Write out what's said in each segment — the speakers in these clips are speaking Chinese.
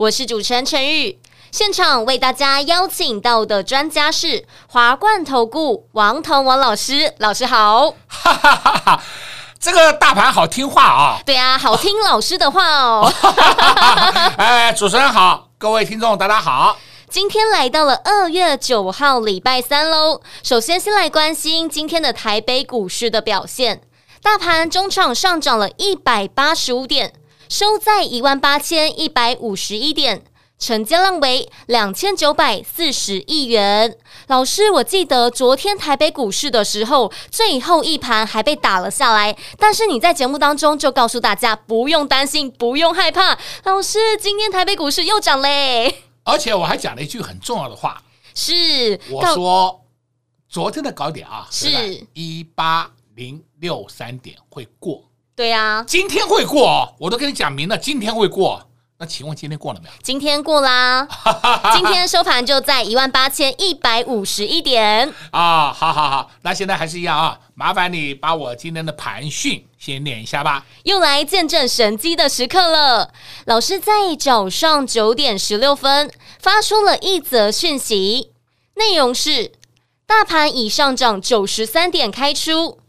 我是主持人陈玉。现场为大家邀请到的专家是华冠投顾王腾王老师，老师好。哈哈哈哈，这个大盘好听话啊！对啊，好听老师的话哦。哎，主持人好，各位听众大家好。今天来到了二月九号礼拜三喽。首先，先来关心今天的台北股市的表现，大盘中场上涨了一百八十五点，收在一万八千一百五十一点。成交量为两千九百四十亿元。老师，我记得昨天台北股市的时候，最后一盘还被打了下来，但是你在节目当中就告诉大家不用担心，不用害怕。老师，今天台北股市又涨嘞！而且我还讲了一句很重要的话，是我说昨天的高点啊，是一八零六三点会过，对啊，今天会过，我都跟你讲明了，今天会过。那请问今天过了没有？今天过啦，今天收盘就在一万八千一百五十一点啊！好好好，那现在还是一样啊，麻烦你把我今天的盘讯先念一下吧。又来见证神机的时刻了，老师在早上九点十六分发出了一则讯息，内容是：大盘已上涨九十三点开出，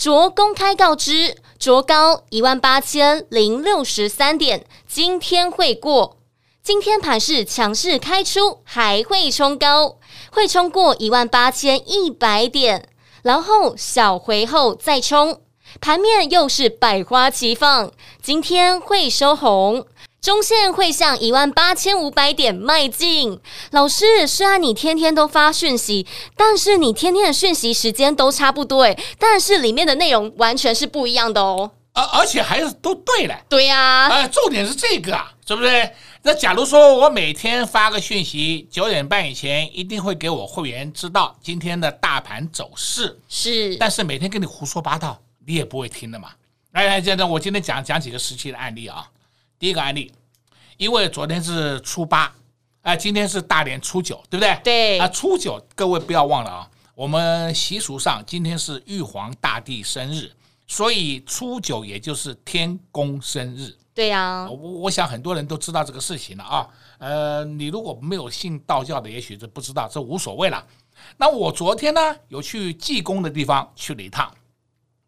着公开告知。卓高一万八千零六十三点，今天会过。今天盘是强势开出，还会冲高，会冲过一万八千一百点，然后小回后再冲。盘面又是百花齐放，今天会收红。中线会向一万八千五百点迈进。老师，虽然你天天都发讯息，但是你天天的讯息时间都差不多诶，但是里面的内容完全是不一样的哦。而而且还是都对了。对呀、啊。呃，重点是这个啊，对不对？那假如说我每天发个讯息，九点半以前一定会给我会员知道今天的大盘走势。是。但是每天跟你胡说八道，你也不会听的嘛。来来，现在我今天讲讲几个实际的案例啊。第一个案例，因为昨天是初八，啊、呃，今天是大年初九，对不对？对。啊、呃，初九各位不要忘了啊，我们习俗上今天是玉皇大帝生日，所以初九也就是天公生日。对呀、啊。我我想很多人都知道这个事情了啊。呃，你如果没有信道教的，也许就不知道，这无所谓了。那我昨天呢，有去济公的地方去了一趟，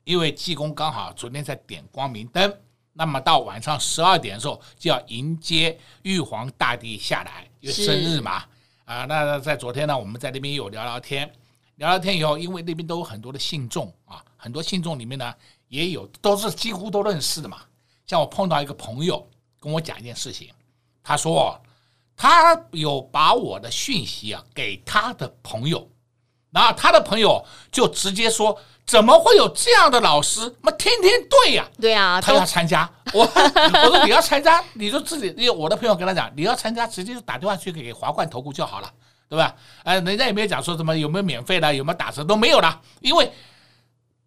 因为济公刚好昨天在点光明灯。那么到晚上十二点的时候，就要迎接玉皇大帝下来，因为生日嘛。啊，那在昨天呢，我们在那边有聊聊天，聊聊天以后，因为那边都有很多的信众啊，很多信众里面呢，也有都是几乎都认识的嘛。像我碰到一个朋友跟我讲一件事情，他说他有把我的讯息啊给他的朋友，然后他的朋友就直接说。怎么会有这样的老师？那天天对呀、啊，对呀、啊，他要参加。我 我说你要参加，你就自己。因为我的朋友跟他讲，你要参加，直接就打电话去给华冠投顾就好了，对吧？哎，人家也没有讲说什么有没有免费的，有没有打折都没有了。因为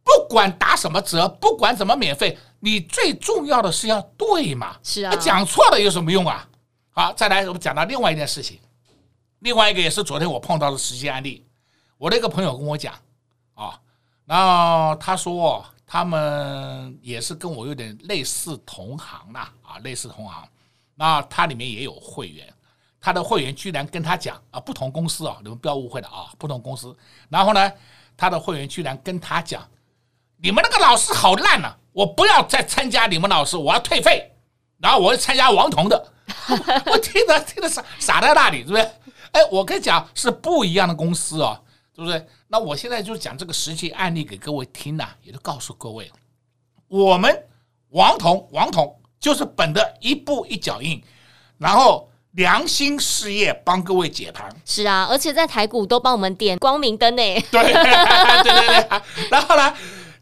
不管打什么折，不管怎么免费，你最重要的是要对嘛。是啊，讲错了有什么用啊？好，再来我们讲到另外一件事情，另外一个也是昨天我碰到的实际案例。我那个朋友跟我讲啊。然后他说，他们也是跟我有点类似同行呐，啊，类似同行。那他里面也有会员，他的会员居然跟他讲啊，不同公司啊，你们不要误会了啊，不同公司。然后呢，他的会员居然跟他讲，你们那个老师好烂呐，我不要再参加你们老师，我要退费。然后我要参加王彤的，我听着听着傻傻在那里，是不是？哎，我跟你讲，是不一样的公司啊。是不是？那我现在就讲这个实际案例给各位听呐，也就告诉各位，我们王彤王彤就是本着一步一脚印，然后良心事业帮各位解盘。是啊，而且在台股都帮我们点光明灯呢。对对对对。然后呢，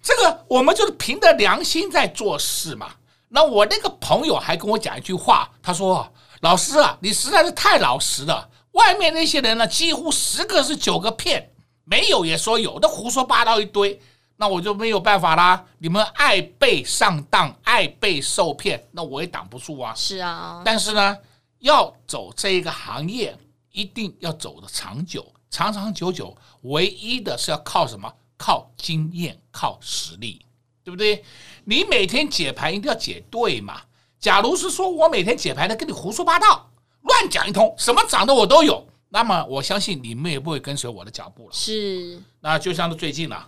这个我们就是凭着良心在做事嘛。那我那个朋友还跟我讲一句话，他说：“老师啊，你实在是太老实了。外面那些人呢，几乎十个是九个骗，没有也说有，那胡说八道一堆，那我就没有办法啦。你们爱被上当，爱被受骗，那我也挡不住啊。是啊，但是呢，要走这一个行业，一定要走的长久，长长久久，唯一的是要靠什么？靠经验，靠实力，对不对？你每天解盘一定要解对嘛。假如是说我每天解盘的跟你胡说八道。乱讲一通，什么涨的我都有。那么我相信你们也不会跟随我的脚步了。是，那就像是最近啊，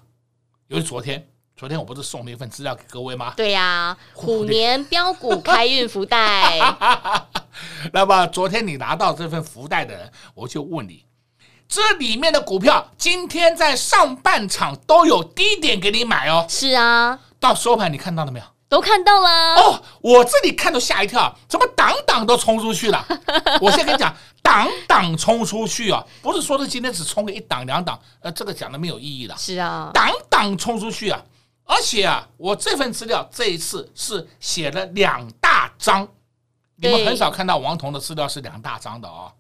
由于昨天，昨天我不是送了一份资料给各位吗？对呀、啊，虎年标股开运福袋。那么昨天你拿到这份福袋的人，我就问你，这里面的股票今天在上半场都有低点给你买哦。是啊，到收盘你看到了没有？都看到了哦，我这里看都吓一跳，怎么档档都冲出去了？我先跟你讲，档档冲出去啊，不是说的今天只冲个一档两档，呃，这个讲的没有意义了。是啊，档档冲出去啊，而且啊，我这份资料这一次是写了两大张，你们很少看到王彤的资料是两大张的哦。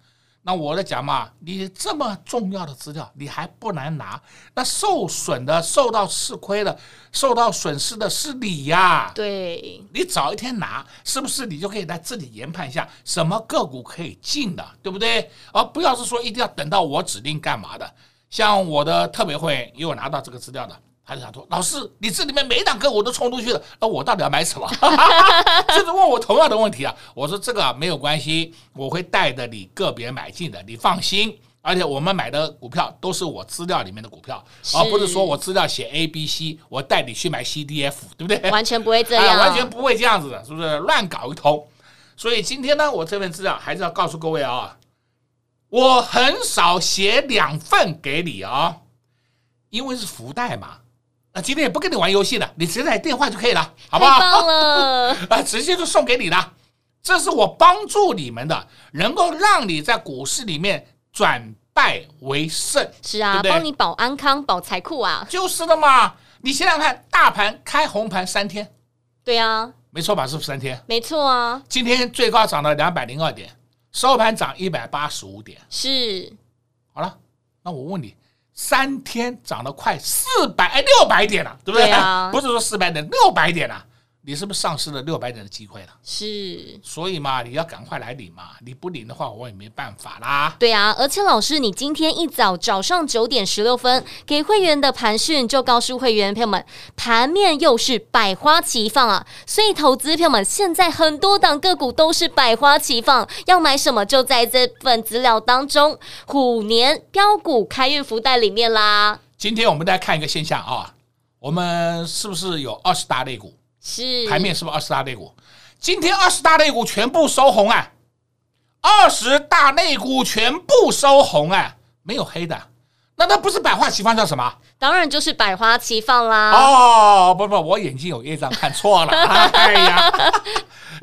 那我在讲嘛，你这么重要的资料，你还不能拿？那受损的、受到吃亏的、受到损失的是你呀。对，你早一天拿，是不是你就可以来自己研判一下什么个股可以进的，对不对？而不要是说一定要等到我指定干嘛的。像我的特别会员也有拿到这个资料的。他就想说：“老师，你这里面每档个股都冲出去了，那我到底要买什么？” 就是问我同样的问题啊。我说：“这个没有关系，我会带着你个别买进的，你放心。而且我们买的股票都是我资料里面的股票，而不是说我资料写 A、B、C，我带你去买 C、D、F，对不对？完全不会这样，啊，完全不会这样子的，是不是？乱搞一通。所以今天呢，我这份资料还是要告诉各位啊，我很少写两份给你啊，因为是福袋嘛。”那今天也不跟你玩游戏了，你直接来电话就可以了，好不好？太棒了！啊，直接就送给你了。这是我帮助你们的，能够让你在股市里面转败为胜。是啊，对对，帮你保安康、保财库啊。就是的嘛。你想想看，大盘开红盘三天，对啊，没错吧？是不是三天？没错啊。今天最高涨了两百零二点，收盘涨一百八十五点。是。好了，那我问你。三天涨了快四百哎六百点了，对不对？对啊，不是说四百点，六百点了。你是不是丧失了六百点的机会了？是，所以嘛，你要赶快来领嘛，你不领的话，我也没办法啦。对啊，而且老师，你今天一早早上九点十六分给会员的盘讯，就告诉会员朋友们，盘面又是百花齐放啊，所以投资朋友们现在很多档个股都是百花齐放，要买什么就在这份资料当中，虎年标股开运福袋里面啦。今天我们再看一个现象啊，我们是不是有二十大类股？是盘面是不是二十大类股？今天二十大类股全部收红啊！二十大类股全部收红啊，没有黑的，那那不是百花齐放叫什么？当然就是百花齐放啦！哦，不不，我眼睛有业障看错了。哎呀，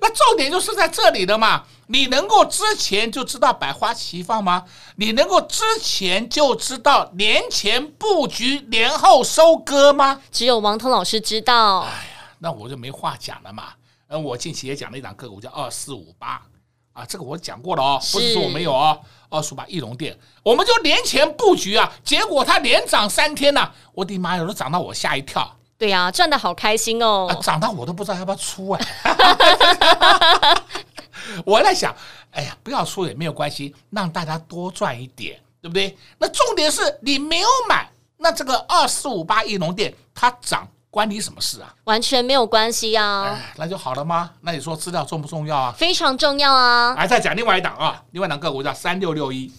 那重点就是在这里的嘛。你能够之前就知道百花齐放吗？你能够之前就知道年前布局，年后收割吗？只有王腾老师知道。那我就没话讲了嘛。嗯，我近期也讲了一档个股叫二四五八啊，这个我讲过了哦，不是说我没有哦。二四五八翼龙电，我们就年前布局啊，结果它连涨三天呐，我的妈呀，都涨到我吓一跳。对呀，赚的好开心哦，涨到我都不知道要不要出哎。我在想，哎呀，不要出也没有关系，让大家多赚一点，对不对？那重点是你没有买，那这个二四五八翼龙店它涨。关你什么事啊？完全没有关系啊！哎，那就好了吗？那你说资料重不重要啊？非常重要啊！来，再讲另外一档啊，另外一档个股叫三六六一，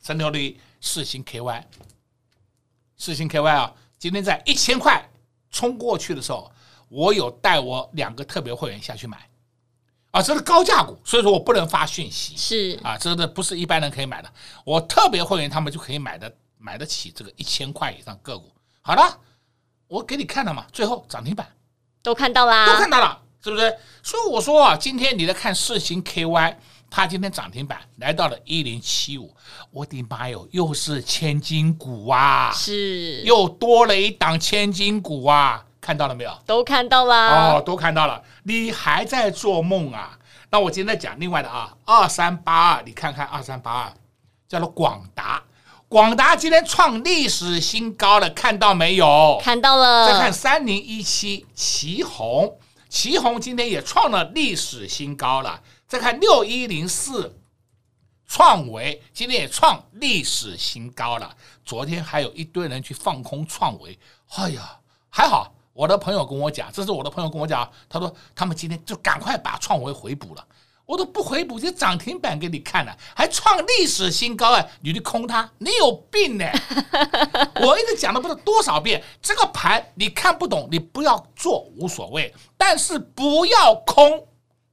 三六六一四星 KY，四星 KY 啊，今天在一千块冲过去的时候，我有带我两个特别会员下去买啊，这是高价股，所以说我不能发讯息，是啊，这个不是一般人可以买的，我特别会员他们就可以买的买得起这个一千块以上个股。好了。我给你看了嘛，最后涨停板。都看到啦，都看到了，是不是？所以我说啊，今天你在看世芯 KY，它今天涨停板来到了一零七五，我的妈哟，又是千金股啊，是。又多了一档千金股啊，看到了没有？都看到了，哦，都看到了，你还在做梦啊？那我今天再讲另外的啊，二三八二，你看看二三八二，叫做广达，广达今天创历史新高了，看到没有？看到了。再看三零一七奇宏，奇宏今天也创了历史新高了。再看六一零四创维，今天也创历史新高了。昨天还有一堆人去放空创维，哎呀，还好。我的朋友跟我讲，这是我的朋友跟我讲，他说他们今天就赶快把创维回补了。我都不回补，就涨停板给你看了，还创历史新高啊！你去空它，你有病呢！我一直讲了不知道多少遍，这个盘你看不懂，你不要做无所谓，但是不要空。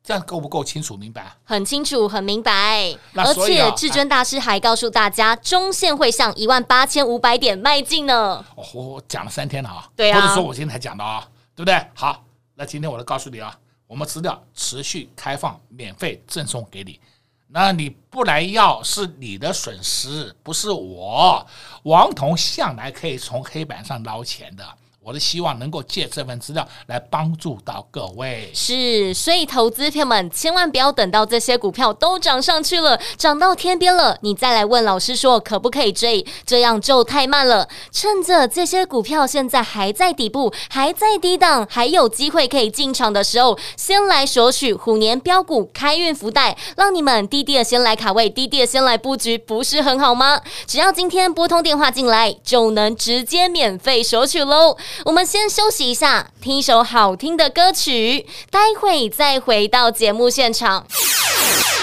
这样够不够清楚明白？很清楚，很明白。而且至尊大师还告诉大家，中线会向一万八千五百点迈进呢。哦，我讲了三天了啊，对啊，不是说我今天才讲的啊，对不对？好，那今天我就告诉你啊，我们资料持续开放，免费赠送给你。那你不来要是你的损失，不是我。王彤向来可以从黑板上捞钱的。我是希望能够借这份资料来帮助到各位，是，所以投资票们千万不要等到这些股票都涨上去了，涨到天边了，你再来问老师说可不可以追，这样就太慢了。趁着这些股票现在还在底部，还在低档，还有机会可以进场的时候，先来索取虎年标股开运福袋，让你们低低的先来卡位，低低的先来布局，不是很好吗？只要今天拨通电话进来，就能直接免费索取喽。我们先休息一下，听一首好听的歌曲，待会再回到节目现场。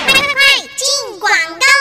快快快，进广告！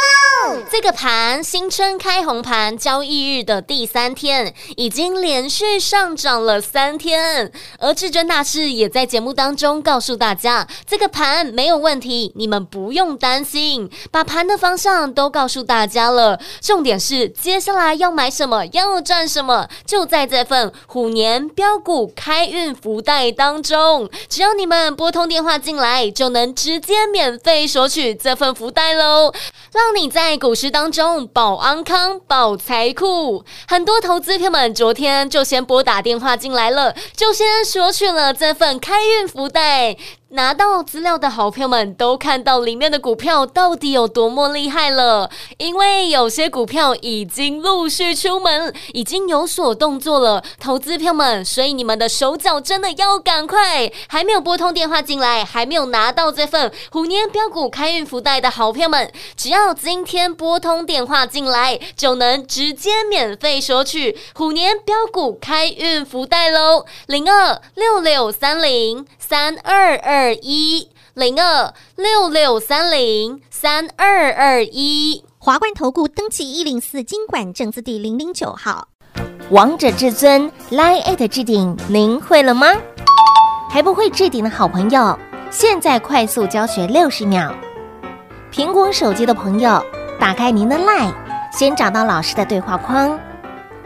这个盘新春开红盘，交易日的第三天，已经连续上涨了三天。而至尊大师也在节目当中告诉大家，这个盘没有问题，你们不用担心，把盘的方向都告诉大家了。重点是接下来要买什么，要赚什么，就在这份虎年标股开运福袋当中。只要你们拨通电话进来，就能直接免费索取这份福袋喽，让你在股股市当中保安康、保财库。很多投资客们昨天就先拨打电话进来了，就先索取了这份开运福袋。拿到资料的好朋友们都看到里面的股票到底有多么厉害了，因为有些股票已经陆续出门，已经有所动作了，投资朋友们，所以你们的手脚真的要赶快。还没有拨通电话进来，还没有拿到这份虎年标股开运福袋的好朋友们，只要今天拨通电话进来，就能直接免费索取虎年标股开运福袋喽，零二六六三零。三二二。二一零二六六三零三二二一，华冠投顾登记一零四金管证字第零零九号，王者至尊 Line@ at 置顶，您会了吗？还不会置顶的好朋友，现在快速教学六十秒。苹果手机的朋友，打开您的 Line，先找到老师的对话框，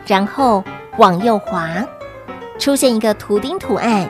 然后往右滑，出现一个图钉图案。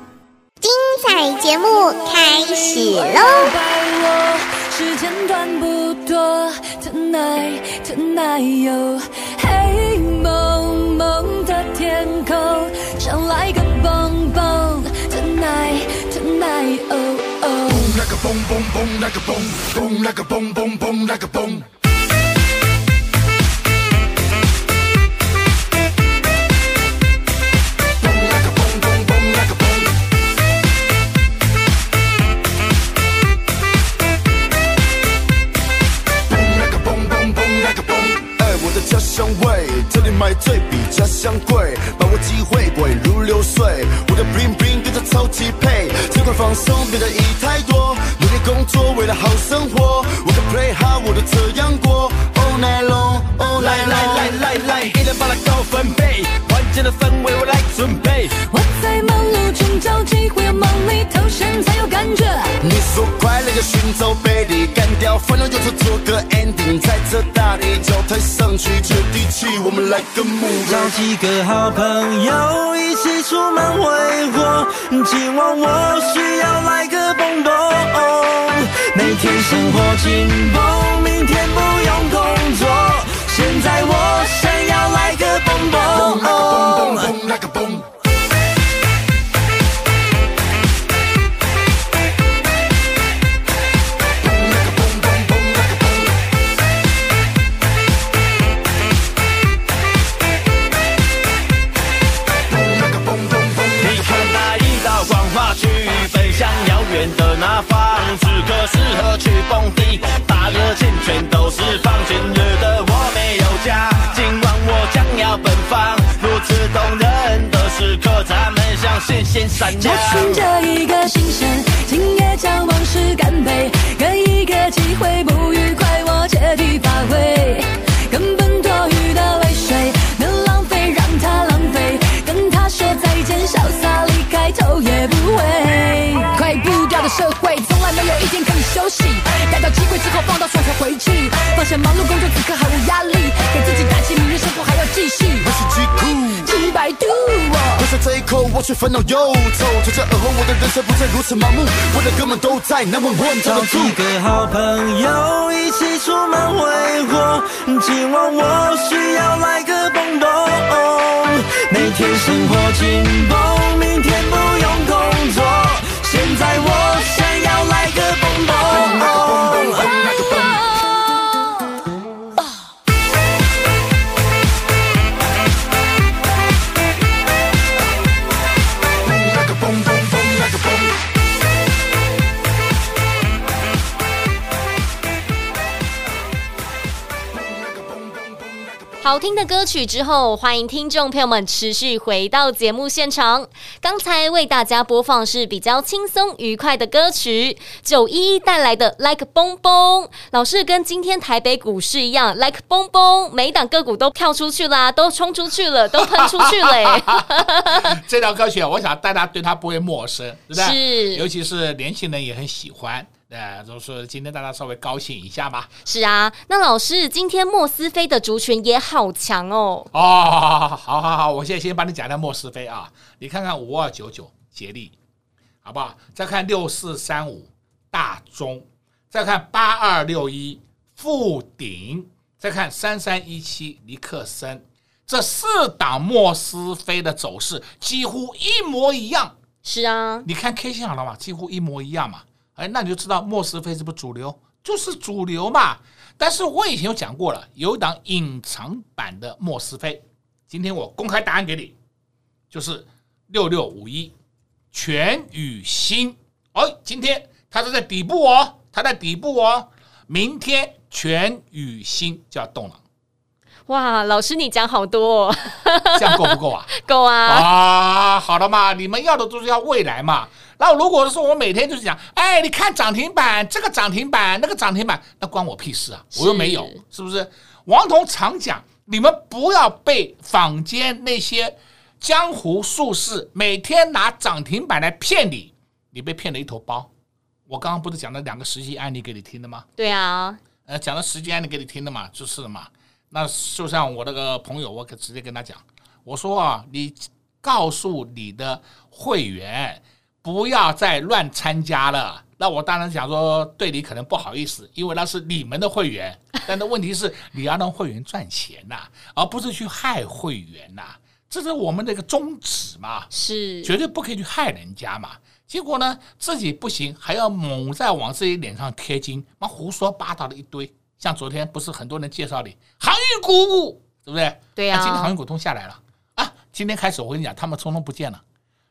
精彩节目开始喽！时间短不多，Tonight Tonight 哟，黑蒙蒙的天空，想来个蹦蹦，Tonight Tonight 哦哦，蹦那个蹦蹦蹦那个蹦，蹦那个蹦蹦蹦那个蹦。买醉比家乡贵，把握机会滚如流水。我的 bling bling 跟着超级配，尽快放松，别在意太多。努力工作，为了好生活。我的 play hard，我都这样过。All night long，all night long。来来来来来，一人把它高分配，关键的氛围我来准备。我在忙碌中找机会，要忙里偷闲才有感觉。你说快乐就寻找地脚踏上去接地气，我们来个 move。找几个好朋友一起出门挥霍，今晚我需要来个蹦蹦。每天生活紧绷，明天不用工作，现在我想要来个蹦蹦。蹦蹦蹦，来个蹦。适合去蹦迪，把热情全都释放。今日的我没有家，今晚我将要奔放。如此动人的时刻，咱们像星星闪亮。我寻着一个新鲜。去，放下忙碌工作，此刻毫无压力，给自己打气，明日生活还要继续。我是极酷，几百度。喝下这一口，我却烦恼忧愁。从这而后，我的人生不再如此盲目。我的哥们都在南问问，找几个好朋友一起出门挥霍。今晚我需要来个蹦蹦。每天生活紧绷，明天听的歌曲之后，欢迎听众朋友们持续回到节目现场。刚才为大家播放是比较轻松愉快的歌曲，九一一带来的 Like 蹦蹦。老师跟今天台北股市一样，Like 蹦蹦，每一档个股都跳出去啦，都冲出去了，都喷出去了。这条歌曲，我想大家对它不会陌生，对不对？是，尤其是年轻人也很喜欢。呃，就是今天大家稍微高兴一下吧。是啊，那老师今天莫斯菲的族群也好强哦。哦，好好好好，我现在先帮你讲一下莫斯菲啊。你看看五二九九捷力，好不好？再看六四三五大中，再看八二六一富鼎，再看三三一七尼克森，这四档莫斯菲的走势几乎一模一样。是啊，你看 K 线好了嘛，几乎一模一样嘛。哎，那你就知道莫斯菲是不是主流？就是主流嘛。但是我以前有讲过了，有一档隐藏版的莫斯菲。今天我公开答案给你，就是六六五一全宇新。哦，今天它是在底部哦，它在底部哦。明天全宇新就要动了。哇，老师你讲好多哦，这样够不够啊？够啊！啊，好了嘛，你们要的都是要未来嘛。那如果说我每天就是讲，哎，你看涨停板，这个涨停板，那个涨停板，那关我屁事啊！我又没有，是，是不是？王彤常讲，你们不要被坊间那些江湖术士每天拿涨停板来骗你，你被骗了一头包。我刚刚不是讲了两个实际案例给你听的吗？对啊，呃，讲了实际案例给你听的嘛，就是嘛。那就像我那个朋友，我可直接跟他讲，我说啊，你告诉你的会员。不要再乱参加了。那我当然想说，对你可能不好意思，因为那是你们的会员。但是问题是，你要让会员赚钱呐，而不是去害会员呐。这是我们的一个宗旨嘛，是绝对不可以去害人家嘛。结果呢，自己不行，还要猛在往自己脸上贴金，妈胡说八道的一堆。像昨天不是很多人介绍你航运股，对不对？对呀。今天航运股通下来了啊！今天开始我跟你讲，他们通通不见了。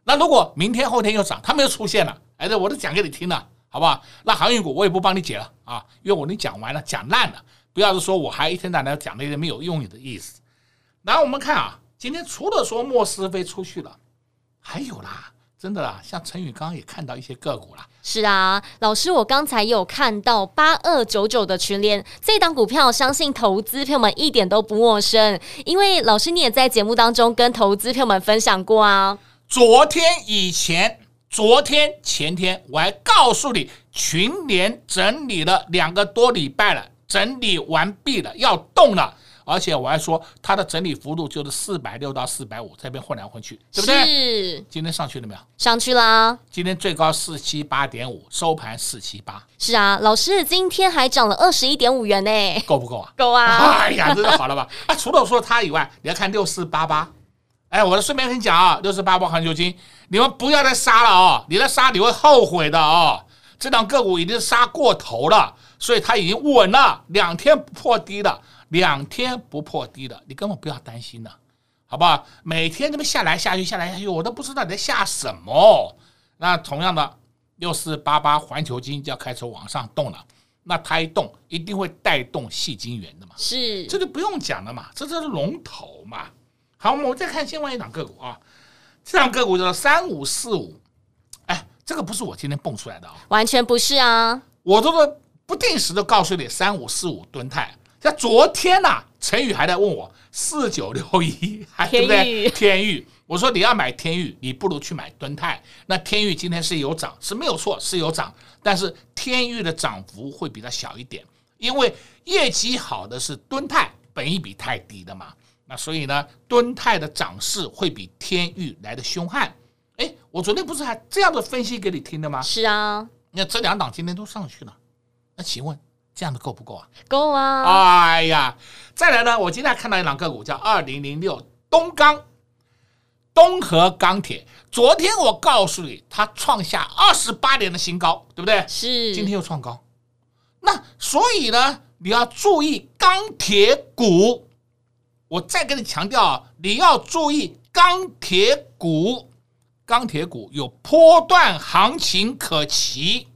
那如果明天后天又涨，他们又出现了，哎，这我都讲给你听了，好不好？那航运股我也不帮你解了啊，因为我你讲完了，讲烂了，不要是说我还一天到晚讲那些没有用的意思。然后我们看啊，今天除了说莫斯飞出去了，还有啦，真的啦，像陈宇刚刚也看到一些个股啦。是啊，老师，我刚才有看到八二九九的群联这档股票，相信投资朋友们一点都不陌生，因为老师你也在节目当中跟投资朋友们分享过啊。昨天以前昨天、前天我还告诉你，群联整理了两个多礼拜了，整理完毕了，要动了。而且我还说，它的整理幅度就是四百六到四百五，这边混来混去，对不对？是。今天上去了没有？上去啦。今天最高四七八点五，收盘四七八。是啊，老师今天还涨了二十一点五元呢，够不够啊？够啊！哎呀，这就好了吧？啊，除了说它以外，你要看六四八八。哎，我顺便跟你讲啊，六四八八环球金，你们不要再杀了哦，你再杀你会后悔的哦。这档个股已经杀过头了，所以它已经稳了，两天不破低了。两天不破低的，你根本不要担心的，好不好？每天这么下来下去，下来下去，我都不知道你在下什么。那同样的，六四八八环球金就要开始往上动了，那它一动，一定会带动细金元的嘛？是，这就不用讲了嘛，这这是龙头嘛。好，我们再看另外一档个股啊，这档个股叫三五四五，哎，这个不是我今天蹦出来的啊，完全不是啊，我都是不定时的告诉你三五四五吨泰。像昨天呐、啊，陈宇还在问我四九六一，还对不对？天域，我说你要买天域，你不如去买敦泰。那天域今天是有涨，是没有错，是有涨，但是天域的涨幅会比它小一点，因为业绩好的是敦泰，本益比太低的嘛。那所以呢，敦泰的涨势会比天域来的凶悍。哎，我昨天不是还这样的分析给你听的吗？是啊，那这两档今天都上去了，那请问？这样的够不够啊？够啊！哎呀，再来呢，我今天看到一档个股叫二零零六东钢，东和钢铁。昨天我告诉你，它创下二十八年的新高，对不对？是。今天又创高，那所以呢，你要注意钢铁股。我再跟你强调啊，你要注意钢铁股，钢铁股有波段行情可期。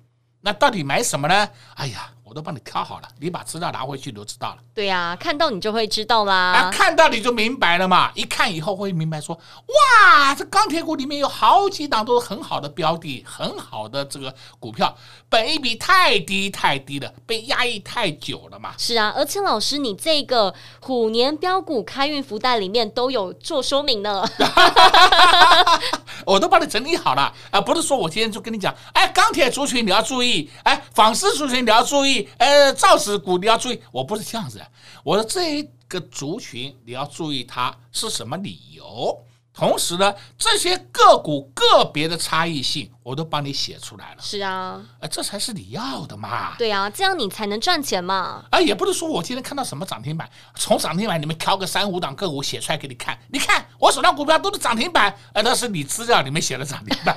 那到底买什么呢？哎呀！我都帮你挑好了，你把资料拿回去你就知道了。对呀、啊，看到你就会知道啦。啊，看到你就明白了嘛。一看以后会明白说，哇，这钢铁股里面有好几档都是很好的标的，很好的这个股票，本一比太低太低了，被压抑太久了嘛。是啊，而且老师，你这个虎年标股开运福袋里面都有做说明呢。我都帮你整理好了啊，不是说我今天就跟你讲，哎，钢铁族群你要注意，哎，纺织族群你要注意。呃，造纸股你要注意，我不是这样子，我说这一个族群你要注意它是什么理由。同时呢，这些个股个别的差异性，我都帮你写出来了。是啊，呃，这才是你要的嘛。对啊，这样你才能赚钱嘛。啊，也不是说我今天看到什么涨停板，从涨停板里面挑个三五档个股写出来给你看。你看我手上股票都是涨停板，呃，那是你资料里面写的涨停板。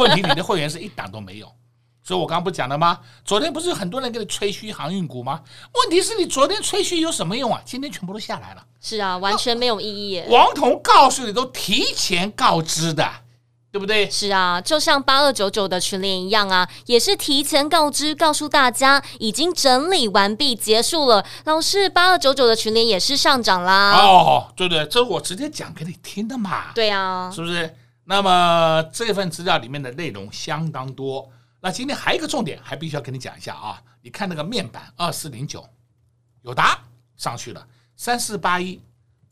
问题你的会员是一档都没有。所以我刚刚不讲了吗？昨天不是有很多人给你吹嘘航运股吗？问题是你昨天吹嘘有什么用啊？今天全部都下来了。是啊，完全没有意义。王彤告诉你都提前告知的，对不对？是啊，就像八二九九的群联一样啊，也是提前告知，告诉大家已经整理完毕，结束了。老师，八二九九的群联也是上涨啦。哦，对对，这是我直接讲给你听的嘛。对啊，是不是？那么这份资料里面的内容相当多。那今天还有一个重点，还必须要跟你讲一下啊！你看那个面板二四零九，友达上去了，三四八一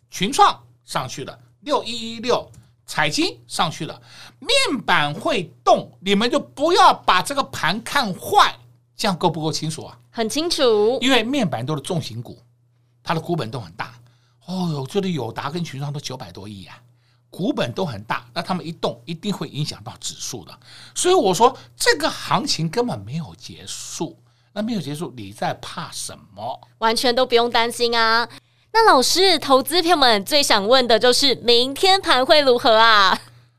群创上去了，六一一六彩晶上去了。面板会动，你们就不要把这个盘看坏，这样够不够清楚啊？很清楚，因为面板都是重型股，它的股本都很大。哦哟，这里友达跟群创都九百多亿啊。股本都很大，那他们一动一定会影响到指数的，所以我说这个行情根本没有结束，那没有结束，你在怕什么？完全都不用担心啊！那老师，投资朋友们最想问的就是明天盘会如何啊？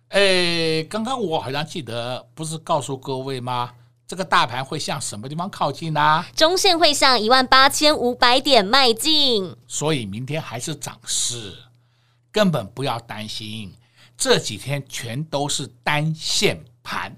诶，刚刚我好像记得不是告诉各位吗？这个大盘会向什么地方靠近呢？啊？中线会向一万八千五百点迈进，所以明天还是涨势。根本不要担心，这几天全都是单线盘，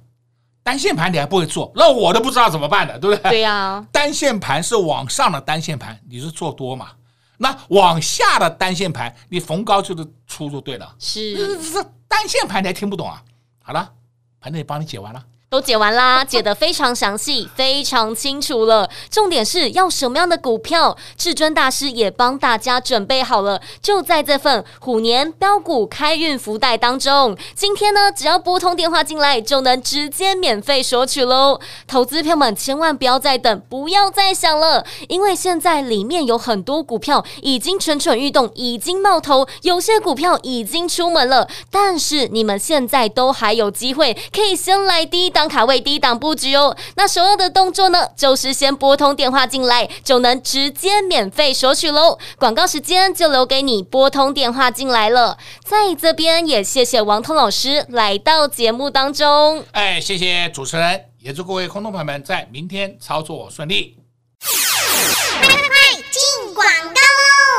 单线盘你还不会做，那我都不知道怎么办的，对不对？对呀、啊，单线盘是往上的单线盘，你是做多嘛？那往下的单线盘，你逢高就是出就对了。是，这单线盘你还听不懂啊？好了，盘子也帮你解完了。都解完啦，解得非常详细，非常清楚了。重点是要什么样的股票，至尊大师也帮大家准备好了，就在这份虎年标股开运福袋当中。今天呢，只要拨通电话进来，就能直接免费索取喽。投资票们千万不要再等，不要再想了，因为现在里面有很多股票已经蠢蠢欲动，已经冒头，有些股票已经出门了。但是你们现在都还有机会，可以先来第一档。卡位低档布局哦，那首要的动作呢，就是先拨通电话进来，就能直接免费索取喽。广告时间就留给你拨通电话进来了。在这边也谢谢王通老师来到节目当中。哎，谢谢主持人，也祝各位空洞朋友们在明天操作顺利。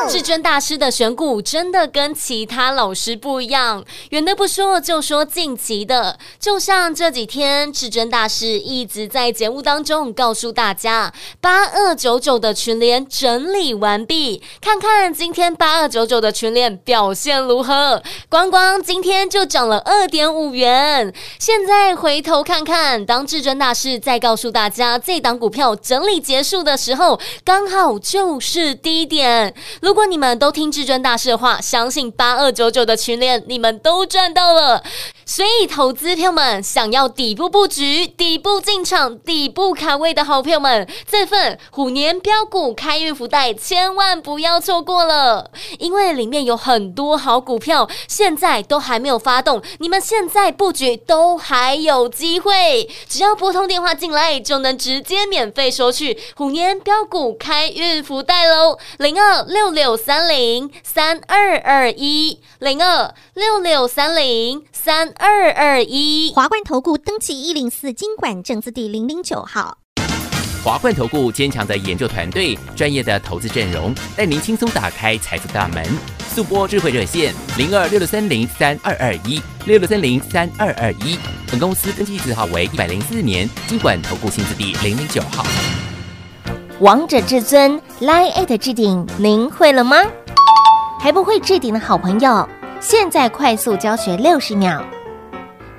至尊大师的选股真的跟其他老师不一样，远的不说，就说近期的，就像这几天至尊大师一直在节目当中告诉大家，八二九九的群联整理完毕，看看今天八二九九的群联表现如何？光光今天就涨了二点五元。现在回头看看，当至尊大师在告诉大家这档股票整理结束的时候，刚好就是低点。如如果你们都听至尊大师的话，相信八二九九的群联你们都赚到了。所以，投资票们想要底部布局、底部进场、底部卡位的好票们，这份虎年标股开运福袋千万不要错过了，因为里面有很多好股票，现在都还没有发动，你们现在布局都还有机会。只要拨通电话进来，就能直接免费索取虎年标股开运福袋喽，零二六。六三零三二二一零二六六三零三二二一华冠投顾登记一零四经管证字第零零九号。华冠投顾坚强的研究团队，专业的投资阵容，带您轻松打开财富大门。速播智慧热线零二六六三零三二二一六六三零三二二一。本公司登记字号为一百零四年经管投顾新字第零零九号。王者至尊 Line@ at 置顶，您会了吗？还不会置顶的好朋友，现在快速教学六十秒。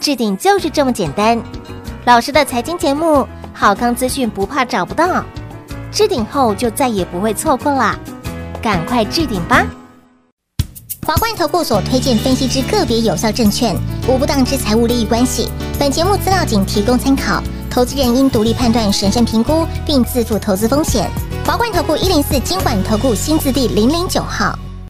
置顶就是这么简单。老师的财经节目，好康资讯不怕找不到，置顶后就再也不会错过啦。赶快置顶吧！华冠投顾所推荐分析之个别有效证券，无不当之财务利益关系。本节目资料仅提供参考，投资人应独立判断、审慎评估，并自负投资风险。华冠投顾一零四金管投顾新字第零零九号。